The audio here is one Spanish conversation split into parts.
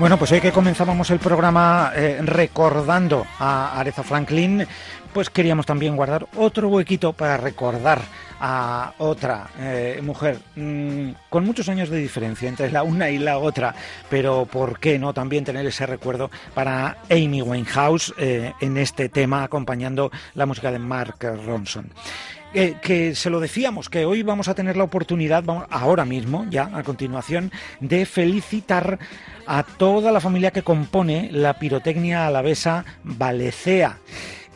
Bueno, pues hoy que comenzábamos el programa eh, recordando a Aretha Franklin, pues queríamos también guardar otro huequito para recordar a otra eh, mujer mm, con muchos años de diferencia entre la una y la otra, pero ¿por qué no también tener ese recuerdo para Amy Winehouse eh, en este tema acompañando la música de Mark Ronson? Que se lo decíamos, que hoy vamos a tener la oportunidad, ahora mismo, ya a continuación, de felicitar a toda la familia que compone la pirotecnia alavesa Valecea.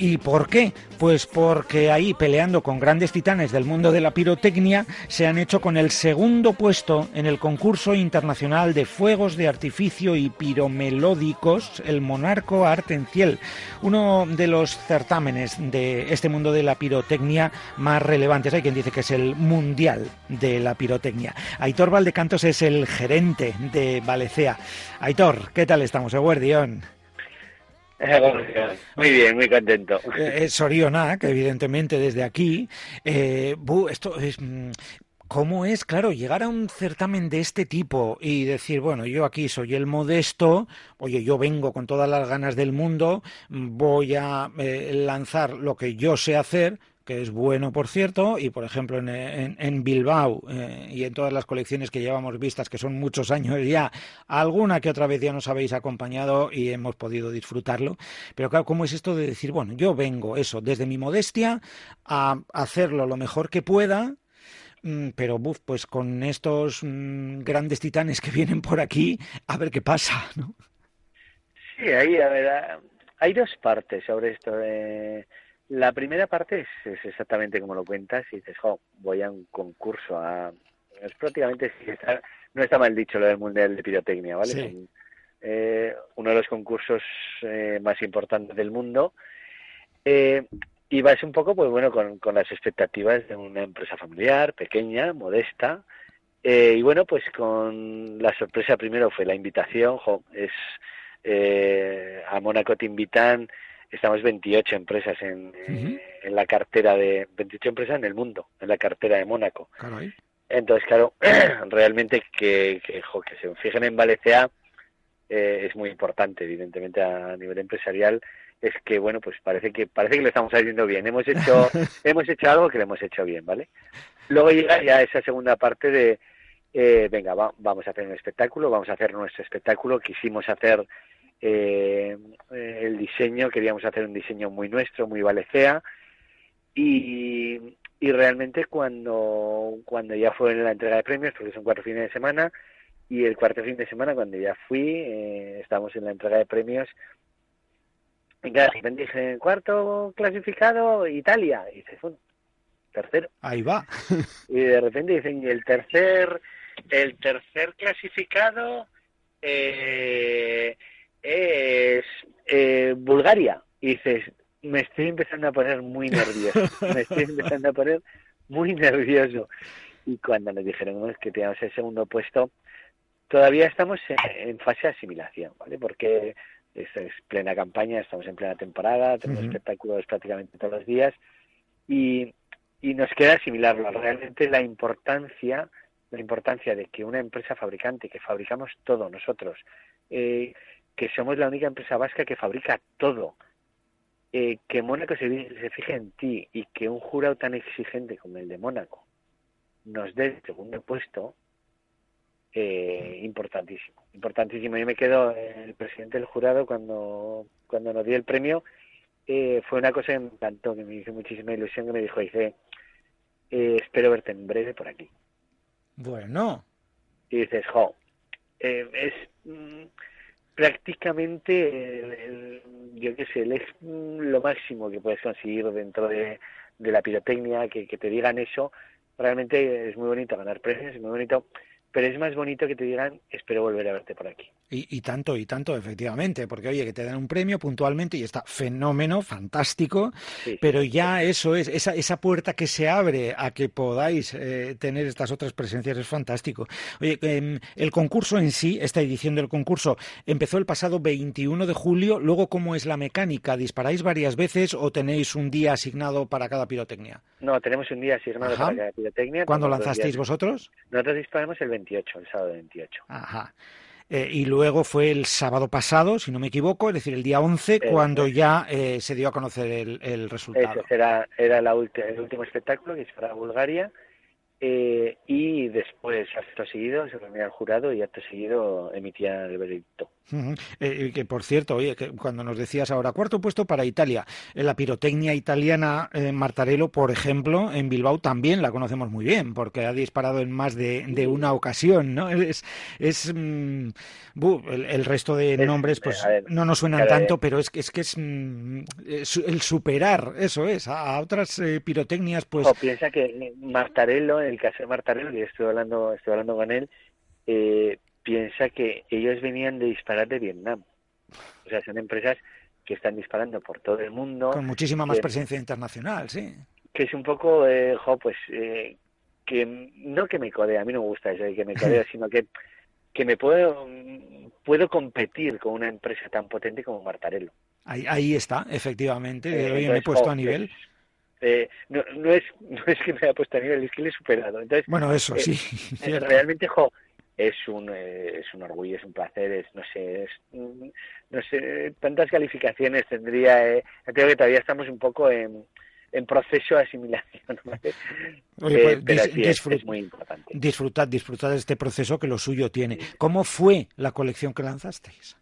¿Y por qué? Pues porque ahí, peleando con grandes titanes del mundo de la pirotecnia, se han hecho con el segundo puesto en el concurso internacional de fuegos de artificio y piromelódicos, el Monarco Artenciel, uno de los certámenes de este mundo de la pirotecnia más relevantes. Hay quien dice que es el mundial de la pirotecnia. Aitor Valdecantos es el gerente de Valecea. Aitor, ¿qué tal estamos, Eguardión? Muy bien, muy contento. Eh, que evidentemente desde aquí, eh, esto es... Mm, ¿Cómo es, claro, llegar a un certamen de este tipo y decir, bueno, yo aquí soy el modesto, oye, yo vengo con todas las ganas del mundo, voy a eh, lanzar lo que yo sé hacer, que es bueno, por cierto, y por ejemplo en, Bilbao eh, y en todas las colecciones que llevamos vistas, que son muchos años ya, alguna que otra vez ya nos habéis acompañado y hemos podido disfrutarlo. Pero claro, ¿cómo es esto de decir, bueno, yo vengo eso, desde mi modestia, a hacerlo lo mejor que pueda, mm, pero pues con estos mm, grandes titanes que vienen por aquí, a ver qué pasa, ¿no? Sí, ahí, a ver, hay dos partes sobre esto. de la primera parte es, exactamente como lo cuentas y dices, jo, voy a un concurso, a... es prácticamente, no está mal dicho lo del Mundial de Pirotecnia, ¿vale? Eh, uno de los concursos eh, más importantes del mundo. Eh, y vas un poco, pues bueno, con, con, las expectativas de una empresa familiar, pequeña, modesta. y bueno, pues con la sorpresa primero fue la invitación, jo, es a Mónaco te invitan estamos 28 empresas en, en, la cartera de 28 empresas en el mundo, en la cartera de Mónaco. Entonces, claro, realmente que, que, que se fijen en Valencia eh, es muy importante, evidentemente a nivel empresarial. Es que bueno pues parece que parece que lo estamos haciendo bien. Hemos hecho hemos hecho algo que lo hemos hecho bien vale luego llega ya esa segunda parte de eh, venga vamos a hacer un espectáculo vamos a hacer nuestro espectáculo. Quisimos hacer eh, el diseño, queríamos hacer un diseño muy nuestro, muy valecea, y, y realmente cuando, cuando ya fue en la entrega de premios, porque son cuatro fines de semana, y el cuarto fin de semana, cuando ya fui, eh, estábamos en la entrega de premios, y de repente dije, cuarto clasificado, Italia, y dice, tercero. Ahí va. y de repente dicen, el tercer, el tercer clasificado, eh, es eh, Bulgaria. Y dices, me estoy empezando a poner muy nervioso, me estoy empezando a poner muy nervioso. Y cuando nos dijeron que teníamos el segundo puesto, todavía estamos en, fase de asimilación, ¿vale? Porque es, es, plena campaña, estamos en plena temporada, tenemos espectáculos prácticamente todos los días y, y nos queda asimilarlo. Realmente la importancia, la importancia de que una empresa fabricante, que fabricamos todo nosotros, eh, que somos la única empresa vasca que fabrica todo, eh, que Mónaco se, se fije en ti y que un jurado tan exigente como el de Mónaco nos dé el segundo puesto, eh, importantísimo, importantísimo. Yo me quedo, el presidente del jurado cuando, cuando nos dio el premio, eh, fue una cosa que me encantó, que me hizo muchísima ilusión, que me dijo, dice, espero verte en breve por aquí. Bueno. Y dices, jo, es... Prácticamente, yo qué sé, es lo máximo que puedes conseguir dentro de, la pirotecnia, que, que, te digan eso. Realmente es muy bonito ganar premios, es muy bonito pero es más bonito que te digan espero volver a verte por aquí. Y, tanto, y tanto, efectivamente, porque oye, que te dan un premio puntualmente y está fenómeno, fantástico, pero ya eso es, esa, esa puerta que se abre a que podáis eh, tener estas otras presencias es fantástico. Oye, em, el concurso en sí, esta edición del concurso, empezó el pasado 21 de julio, luego, ¿cómo es la mecánica? ¿Disparáis varias veces o tenéis un día asignado para cada pirotecnia? No, tenemos un día asignado para cada pirotecnia. ¿Cuándo lanzasteis vosotros? Nosotros disparamos el 28, el sábado 28. Ajá. Eh, y luego fue el sábado pasado, si no me equivoco, es decir, el día 11, cuando ya eh, se dio a conocer el, el resultado. Ese era, era la el último espectáculo que es para Bulgaria. Eh, y después, acto seguido, se reunía el jurado y acto seguido emitía el veredicto. Eh, que por cierto, oye, que cuando nos decías ahora cuarto puesto para Italia, la pirotecnia italiana eh, Martarello, por ejemplo, en Bilbao también la conocemos muy bien, porque ha disparado en más de, una ocasión, ¿no? Es, es mm, el, resto de nombres, pues no nos suenan tanto, pero es que es que es, mm, el superar, eso es, a, otras eh, pirotecnias, pues. O piensa que Martarello, el caso de Martarello, que estoy hablando, estoy hablando con él. Eh, piensa que ellos venían de disparar de Vietnam. O sea, son empresas que están disparando por todo el mundo. Con muchísima más presencia internacional, sí. Que es un poco, eh, pues, eh, que no que me codea, a mí no me gusta eso de que me codea, sino que, que me puedo, puedo competir con una empresa tan potente como Martarello. Ahí, ahí está, efectivamente, eh, me he puesto a nivel. Eh, no, no, es, no es que me haya puesto a nivel, es que le he superado. Entonces, bueno, eso sí. realmente, jo, es un, eh, es un orgullo, es un placer, es, no sé, es, mm, no sé, tantas calificaciones tendría, eh, creo que todavía estamos un poco en, en proceso de asimilación, Oye, eh, pues, es, muy importante. Disfrutad, disfrutad de este proceso que lo suyo tiene. ¿Cómo fue la colección que lanzasteis?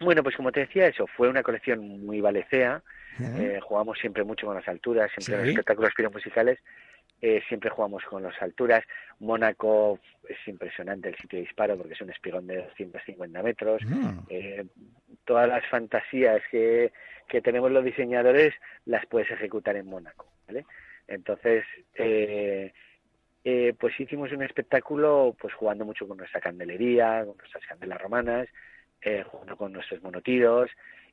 Bueno, pues como te decía, eso fue una colección muy valecea. jugamos siempre mucho con las alturas, siempre en los espectáculos musicales eh, siempre jugamos con las alturas. Mónaco es impresionante el sitio de disparo porque es un espigón de 250 metros. Mm. Eh, todas las fantasías que, que tenemos los diseñadores las puedes ejecutar en Mónaco. ¿vale? Entonces, eh, pues hicimos un espectáculo pues jugando mucho con nuestra candelería, con nuestras candelas romanas, jugando con nuestros monotiros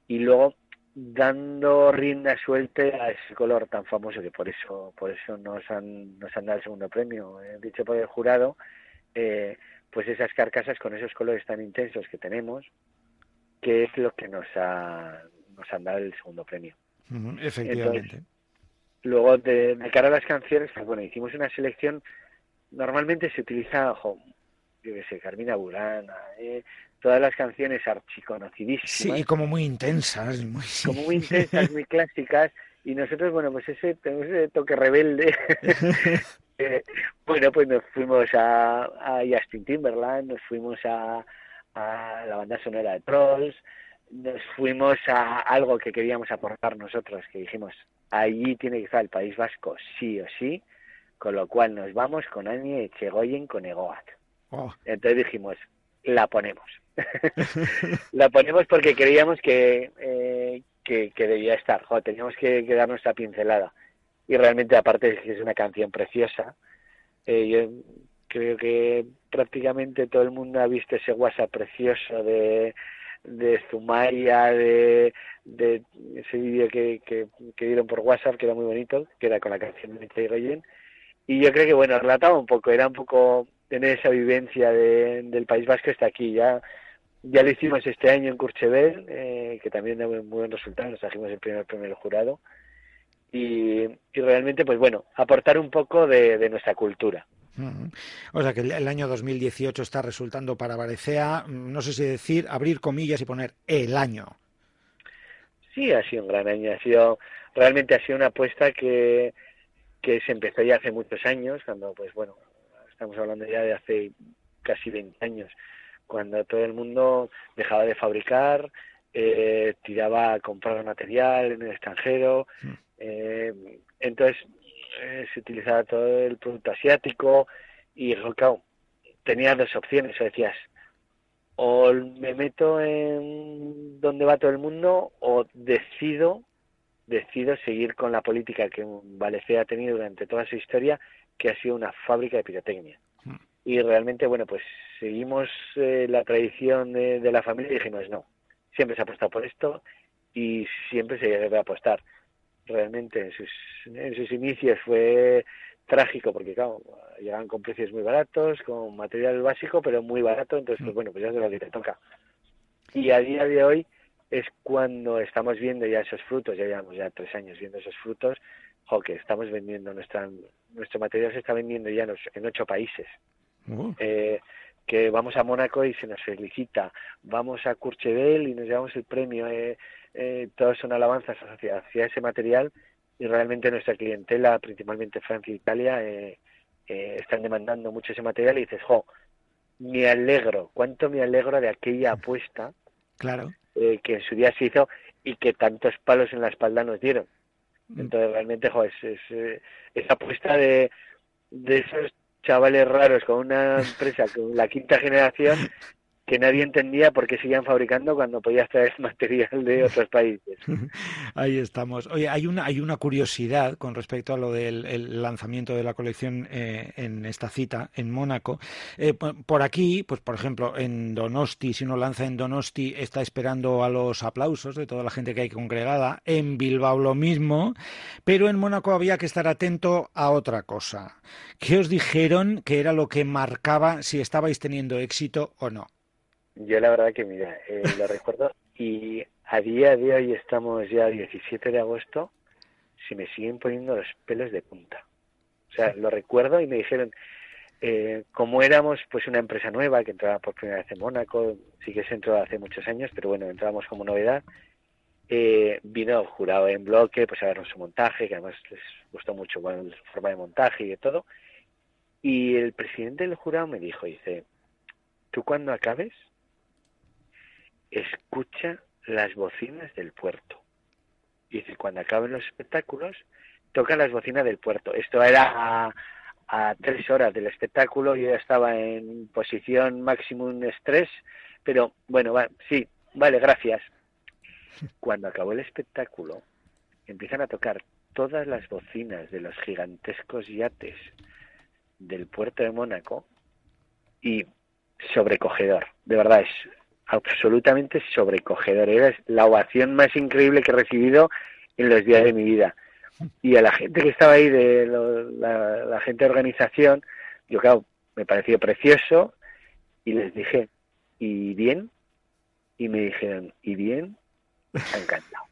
y luego dando rienda suelta a ese color tan famoso que por eso por eso nos han nos han dado el segundo premio eh, dicho por el jurado eh, pues esas carcasas con esos colores tan intensos que tenemos que es lo que nos ha nos han dado el segundo premio. Efectivamente. Luego de, cara a las canciones pues bueno hicimos una selección normalmente se utiliza yo qué sé Carmina Burana eh, todas las canciones archiconocidísimas. Sí, como muy intensas. Muy... Como muy intensas, muy clásicas. Y nosotros, bueno, pues ese, tenemos ese toque rebelde. Eh, bueno, pues nos fuimos a, a Justin Timberland, nos fuimos a, a la banda sonora de Trolls, nos fuimos a algo que queríamos aportar nosotros, que dijimos, allí tiene que estar el País Vasco sí o sí, con lo cual nos vamos con Anie Echegoyen con Egoat. Oh. Entonces dijimos, la ponemos. la ponemos porque creíamos que, eh, que, debía estar, teníamos que, dar nuestra pincelada. Y realmente, aparte de que es una canción preciosa, eh, yo creo que prácticamente todo el mundo ha visto ese WhatsApp precioso de, de Zumaya, de, de ese vídeo que, que, dieron por WhatsApp, que era muy bonito, que era con la canción de Goyen. Y yo creo que, bueno, relataba un poco, era un poco tener esa vivencia de, del País Vasco está aquí. Ya ya lo hicimos este año en Courchevel, eh, que también da muy buen resultado, nos trajimos el primer premio del jurado. Y, realmente, pues bueno, aportar un poco de, nuestra cultura. O sea que el, año 2018 está resultando para Varecea, no sé si decir, abrir comillas y poner el año. Sí, ha sido un gran año, ha sido, realmente ha sido una apuesta que, que se empezó ya hace muchos años, cuando pues bueno, estamos hablando ya de hace casi 20 años, cuando todo el mundo dejaba de fabricar, eh, tiraba a comprar material en el extranjero, eh, entonces eh, se utilizaba todo el producto asiático y claro, tenía dos opciones, o decías, o me meto en donde va todo el mundo o decido decido seguir con la política que Valecea ha tenido durante toda su historia, que ha sido una fábrica de pirotecnia. Hmm. Y realmente, bueno, pues seguimos eh, la tradición de, la familia y dijimos, no, siempre se ha apostado por esto y siempre se debe apostar. Realmente en sus, en sus inicios fue trágico porque, claro, llegaban con precios muy baratos, con material básico, pero muy barato, entonces, pues hmm. bueno, pues ya es lo que te toca. Y a día de hoy, es cuando estamos viendo ya esos frutos, ya llevamos ya tres años viendo esos frutos, jo, que estamos vendiendo, nuestra, nuestro material se está vendiendo ya en, ocho países. Uh. Eh, que vamos a Mónaco y se nos felicita, vamos a Courchevel y nos llevamos el premio, eh, eh, todos son alabanzas hacia, hacia, ese material y realmente nuestra clientela, principalmente Francia e Italia, eh, están demandando mucho ese material y dices, jo, me alegro, cuánto me alegro de aquella apuesta claro. Eh, que en su día se hizo y que tantos palos en la espalda nos dieron. Mm. Entonces, realmente, es, eh, esa apuesta de, de esos chavales raros con una empresa con la quinta generación que nadie entendía por qué seguían fabricando cuando podías traer material de otros países. Ahí estamos. Oye, hay una, hay una curiosidad con respecto a lo del lanzamiento de la colección eh, en esta cita en Mónaco. Eh, por aquí, pues por ejemplo, en Donosti, si uno lanza en Donosti, está esperando a los aplausos de toda la gente que hay congregada. En Bilbao lo mismo, pero en Mónaco había que estar atento a otra cosa. ¿Qué os dijeron que era lo que marcaba si estabais teniendo éxito o no? Yo la verdad que, mira, eh, lo recuerdo y a día de hoy estamos ya 17 de agosto, se me siguen poniendo los pelos de punta. O sea, lo recuerdo y me dijeron, eh, como éramos pues una empresa nueva que entraba por primera vez en Mónaco, sí que se entró hace muchos años, pero bueno, entramos como novedad, eh, vino jurado en bloque, pues a vernos su montaje, que además les gustó mucho bueno, la forma de montaje y de todo. Y el presidente del jurado me dijo, dice, tú cuando acabes, escucha las bocinas del puerto. Y dice, cuando acaben los espectáculos, toca las bocinas del puerto. Esto era a, tres horas del espectáculo, yo ya estaba en posición máximo estrés, pero bueno, va, sí, vale, gracias. Cuando acabó el espectáculo, empiezan a tocar todas las bocinas de los gigantescos yates del puerto de Mónaco y sobrecogedor. De verdad, es absolutamente sobrecogedor. Era la ovación más increíble que he recibido en los días de mi vida. Y a la gente que estaba ahí, de la, gente de organización, yo claro, me pareció precioso y les dije, ¿y bien? Y me dijeron, ¿y bien? Ha encantado.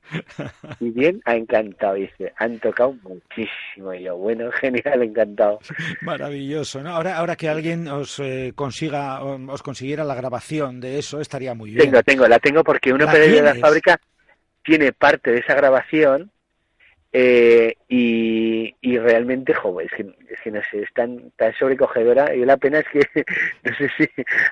Y bien, ha encantado, dice. Han tocado muchísimo. Y yo, bueno, genial, encantado. Maravilloso, ¿no? Ahora, ahora que alguien os eh, consiga, os consiguiera la grabación de eso, estaría muy bien. Tengo, tengo, la tengo porque uno de la fábrica tiene parte de esa grabación eh, y, realmente, joven, es que, no sé, es tan, sobrecogedora y la pena es que no sé si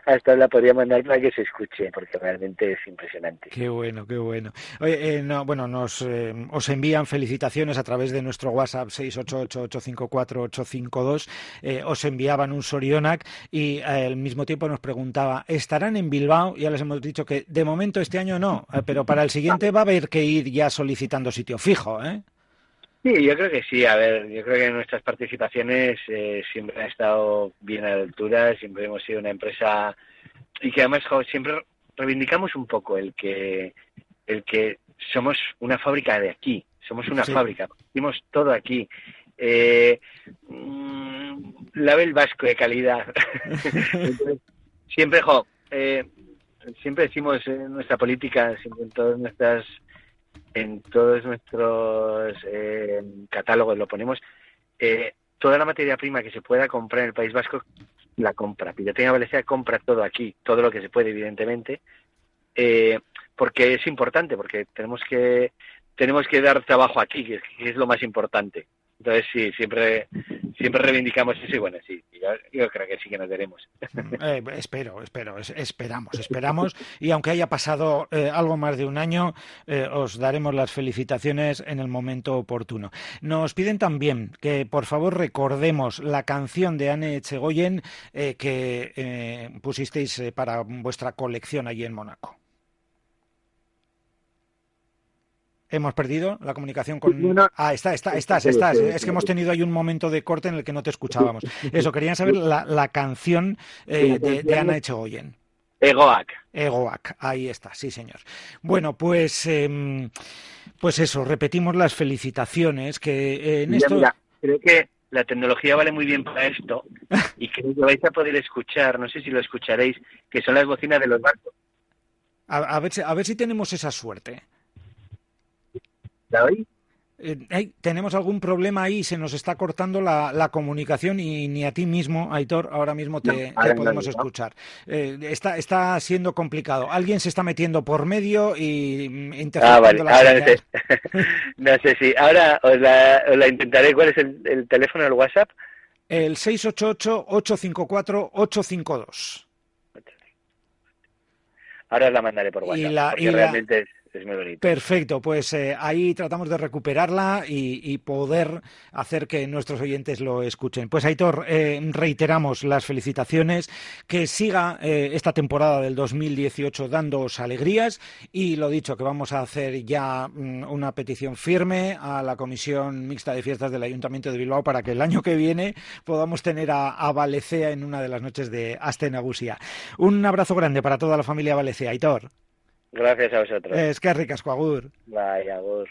hasta la podría mandar para que se escuche, porque realmente es impresionante. Qué bueno, qué bueno. Oye, eh, no, bueno, nos eh, os envían felicitaciones a través de nuestro WhatsApp 688-854-852, eh, os enviaban un Sorionac y al mismo tiempo nos preguntaba, ¿estarán en Bilbao? Ya les hemos dicho que de momento este año no, pero para el siguiente va a haber que ir ya solicitando sitio fijo, ¿eh? Sí, yo creo que sí. A ver, yo creo que nuestras participaciones eh, siempre han estado bien a la altura, siempre hemos sido una empresa y que además siempre reivindicamos un poco el que el que somos una fábrica de aquí, somos una fábrica, hicimos todo aquí. Eh, mm, label vasco de calidad. siempre, jo, eh, siempre decimos en nuestra política, siempre en todas nuestras en todos nuestros eh, catálogos lo ponemos, eh, toda la materia prima que se pueda comprar en el País Vasco la compra. Pilotecnia Valencia compra todo aquí, todo lo que se puede, evidentemente, eh, porque es importante, porque tenemos que tenemos que dar trabajo aquí, que es, lo más importante. Entonces sí, siempre siempre reivindicamos eso y bueno, sí, yo, creo que sí que nos veremos. Mm, eh, espero, espero, esperamos, esperamos. Y aunque haya pasado eh, algo más de un año, eh, os daremos las felicitaciones en el momento oportuno. Nos piden también que por favor recordemos la canción de Anne Chegoyen que pusisteis para vuestra colección allí en Mónaco. Hemos perdido la comunicación con. Ah, está, está, estás, estás. Es que hemos tenido ahí un momento de corte en el que no te escuchábamos. Eso, querían saber la, canción eh, de, Ana Echegoyen. Egoac. Egoac, ahí está, sí, señor. Bueno, pues, em, pues eso, repetimos las felicitaciones que eh, en esto. creo que la tecnología vale muy bien para esto y creo que vais a poder escuchar, no sé si lo escucharéis, que son las bocinas de los barcos. A, ver, a ver si tenemos esa suerte. Eh, tenemos algún problema ahí, se nos está cortando la, comunicación y ni a ti mismo, Aitor, ahora mismo te, podemos escuchar. Eh, está, está siendo complicado. Alguien se está metiendo por medio y mm, interrumpiendo ah, vale. no, sé, si. Ahora os la, intentaré. ¿Cuál es el, teléfono, el WhatsApp? El 688-854-852. Ahora os la mandaré por WhatsApp. Y la, porque realmente es Perfecto, pues eh, ahí tratamos de recuperarla y, poder hacer que nuestros oyentes lo escuchen. Pues Aitor, eh, reiteramos las felicitaciones, que siga eh, esta temporada del 2018 dándoos alegrías y lo dicho, que vamos a hacer ya mm, una petición firme a la Comisión Mixta de Fiestas del Ayuntamiento de Bilbao para que el año que viene podamos tener a, a Valecea en una de las noches de Astenagusia. Un abrazo grande para toda la familia Valecea, Aitor. Gracias a vosotros. Es que ricasco, agur. Vaya, agur.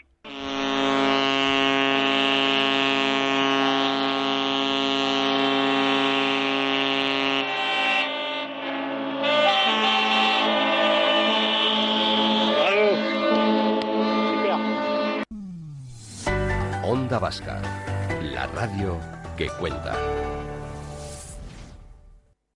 Onda Vasca, la radio que cuenta.